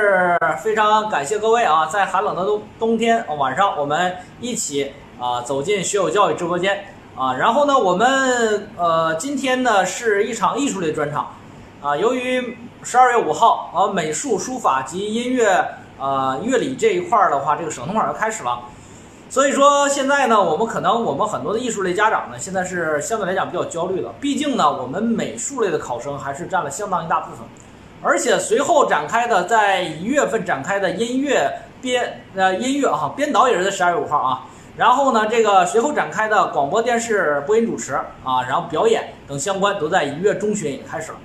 是非常感谢各位啊，在寒冷的冬冬天晚上，我们一起啊走进学友教育直播间啊。然后呢，我们呃今天呢是一场艺术类专场啊。由于十二月五号啊美术、书法及音乐啊乐理这一块儿的话，这个省统考要开始了。所以说现在呢，我们可能我们很多的艺术类家长呢，现在是相对来讲比较焦虑的。毕竟呢，我们美术类的考生还是占了相当一大部分，而且随后展开的，在一月份展开的音乐编呃音乐哈编导也是在十二月五号啊。然后呢，这个随后展开的广播电视播音主持啊，然后表演等相关都在一月中旬也开始了。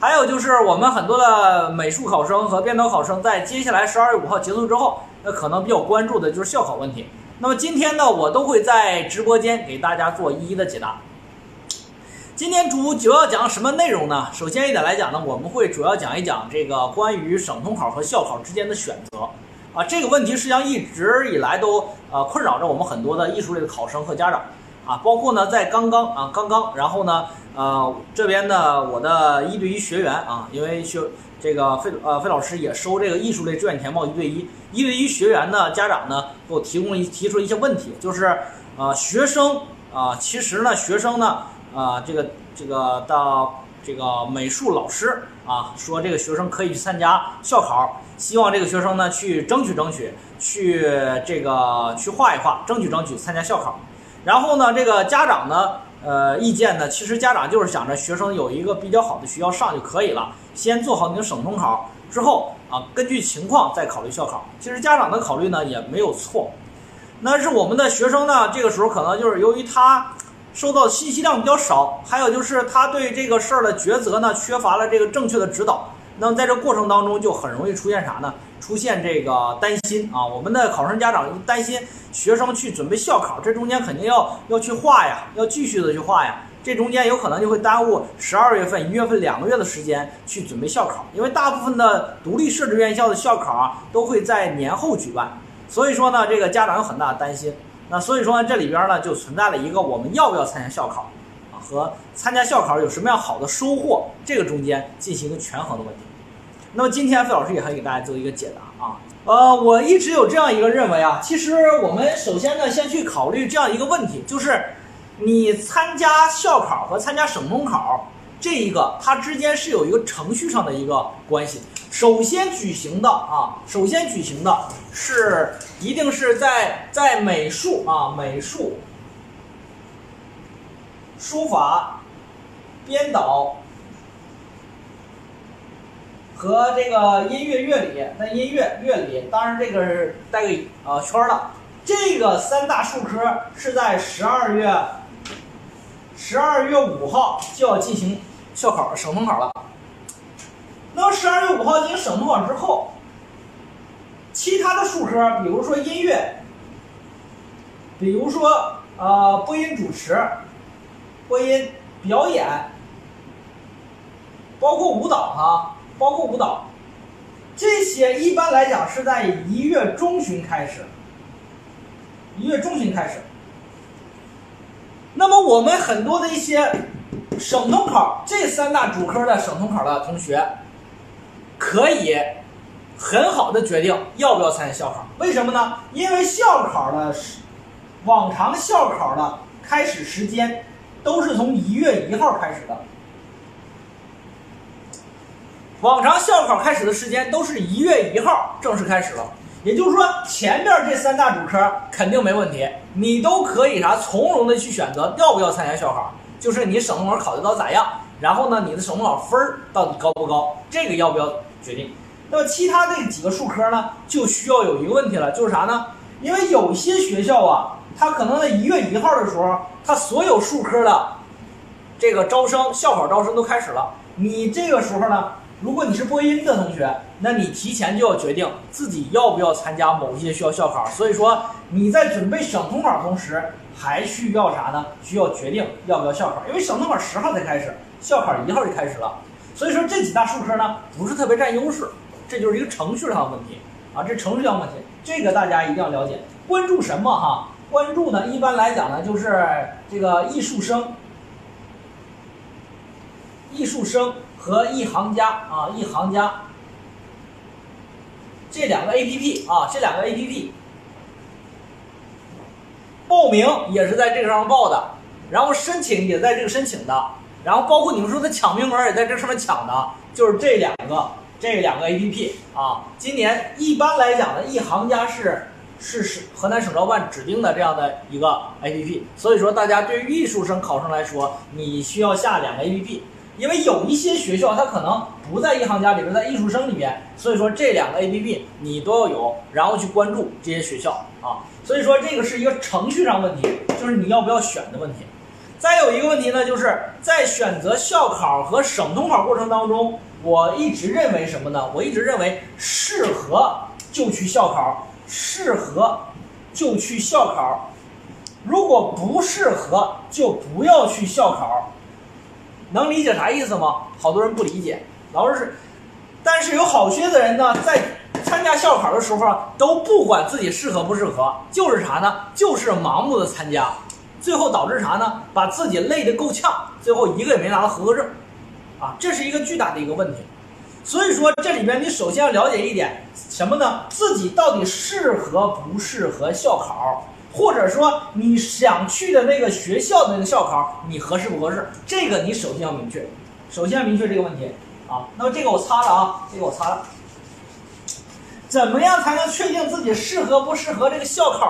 还有就是我们很多的美术考生和编导考生，在接下来十二月五号结束之后，那可能比较关注的就是校考问题。那么今天呢，我都会在直播间给大家做一一的解答。今天主主要讲什么内容呢？首先一点来讲呢，我们会主要讲一讲这个关于省统考和校考之间的选择啊，这个问题实际上一直以来都呃困扰着我们很多的艺术类的考生和家长啊，包括呢在刚刚啊刚刚，然后呢呃这边呢我的一对一学员啊，因为学。这个费呃费老师也收这个艺术类志愿填报一对一，一对一学员呢，家长呢给我提供了一提出了一些问题，就是呃学生啊，其实呢学生呢啊这个这个到这个美术老师啊说这个学生可以去参加校考，希望这个学生呢去争取争取，去这个去画一画，争取争取参加校考，然后呢这个家长呢。呃，意见呢？其实家长就是想着学生有一个比较好的学校上就可以了，先做好你的省统考之后啊，根据情况再考虑校考。其实家长的考虑呢也没有错，那是我们的学生呢，这个时候可能就是由于他收到信息量比较少，还有就是他对这个事儿的抉择呢缺乏了这个正确的指导。那么在这过程当中就很容易出现啥呢？出现这个担心啊，我们的考生家长担心学生去准备校考，这中间肯定要要去画呀，要继续的去画呀，这中间有可能就会耽误十二月份、一月份两个月的时间去准备校考，因为大部分的独立设置院校的校考啊都会在年后举办，所以说呢，这个家长有很大的担心。那所以说呢，这里边呢就存在了一个我们要不要参加校考啊和参加校考有什么样好的收获这个中间进行一个权衡的问题。那么今天费老师也会给大家做一个解答啊，呃，我一直有这样一个认为啊，其实我们首先呢，先去考虑这样一个问题，就是你参加校考和参加省中考这一个，它之间是有一个程序上的一个关系。首先举行的啊，首先举行的是一定是在在美术啊，美术、书法、编导。和这个音乐乐理，那音乐乐理当然这个是带个呃圈的，这个三大术科是在十二月十二月五号就要进行校考省统考了。那么十二月五号进行省统考之后，其他的术科，比如说音乐，比如说呃播音主持、播音表演，包括舞蹈哈。包括舞蹈，这些一般来讲是在一月中旬开始，一月中旬开始。那么我们很多的一些省统考这三大主科的省统考的同学，可以很好的决定要不要参加校考。为什么呢？因为校考的往常校考的开始时间都是从一月一号开始的。往常校考开始的时间都是一月一号正式开始了，也就是说前面这三大主科肯定没问题，你都可以啥从容的去选择要不要参加校考，就是你省统考考得到咋样，然后呢你的省统考分儿到底高不高，这个要不要决定。那么其他这几个数科呢，就需要有一个问题了，就是啥呢？因为有些学校啊，它可能在一月一号的时候，它所有数科的这个招生校考招生都开始了，你这个时候呢？如果你是播音的同学，那你提前就要决定自己要不要参加某一些学校校考。所以说你在准备省统考同时，还需要啥呢？需要决定要不要校考，因为省统考十号才开始，校考一号就开始了。所以说这几大数科呢，不是特别占优势，这就是一个程序上的问题啊，这程序上的问题，这个大家一定要了解。关注什么哈？关注呢，一般来讲呢，就是这个艺术生，艺术生。和一行家啊，一行家，这两个 A P P 啊，这两个 A P P 报名也是在这个上报的，然后申请也在这个申请的，然后包括你们说的抢名额也在这上面抢的，就是这两个这两个 A P P 啊。今年一般来讲呢，一行家是是是河南省招办指定的这样的一个 A P P，所以说大家对于艺术生考生来说，你需要下两个 A P P。因为有一些学校它可能不在银行家里边，在艺术生里边，所以说这两个 A P P 你都要有，然后去关注这些学校啊。所以说这个是一个程序上问题，就是你要不要选的问题。再有一个问题呢，就是在选择校考和省统考过程当中，我一直认为什么呢？我一直认为适合就去校考，适合就去校考，如果不适合就不要去校考。能理解啥意思吗？好多人不理解，老师是，但是有好些的人呢，在参加校考的时候，都不管自己适合不适合，就是啥呢？就是盲目的参加，最后导致啥呢？把自己累得够呛，最后一个也没拿到合格证，啊，这是一个巨大的一个问题。所以说，这里边你首先要了解一点什么呢？自己到底适合不适合校考？或者说你想去的那个学校的那个校考，你合适不合适？这个你首先要明确，首先要明确这个问题啊。那么这个我擦了啊，这个我擦了。怎么样才能确定自己适合不适合这个校考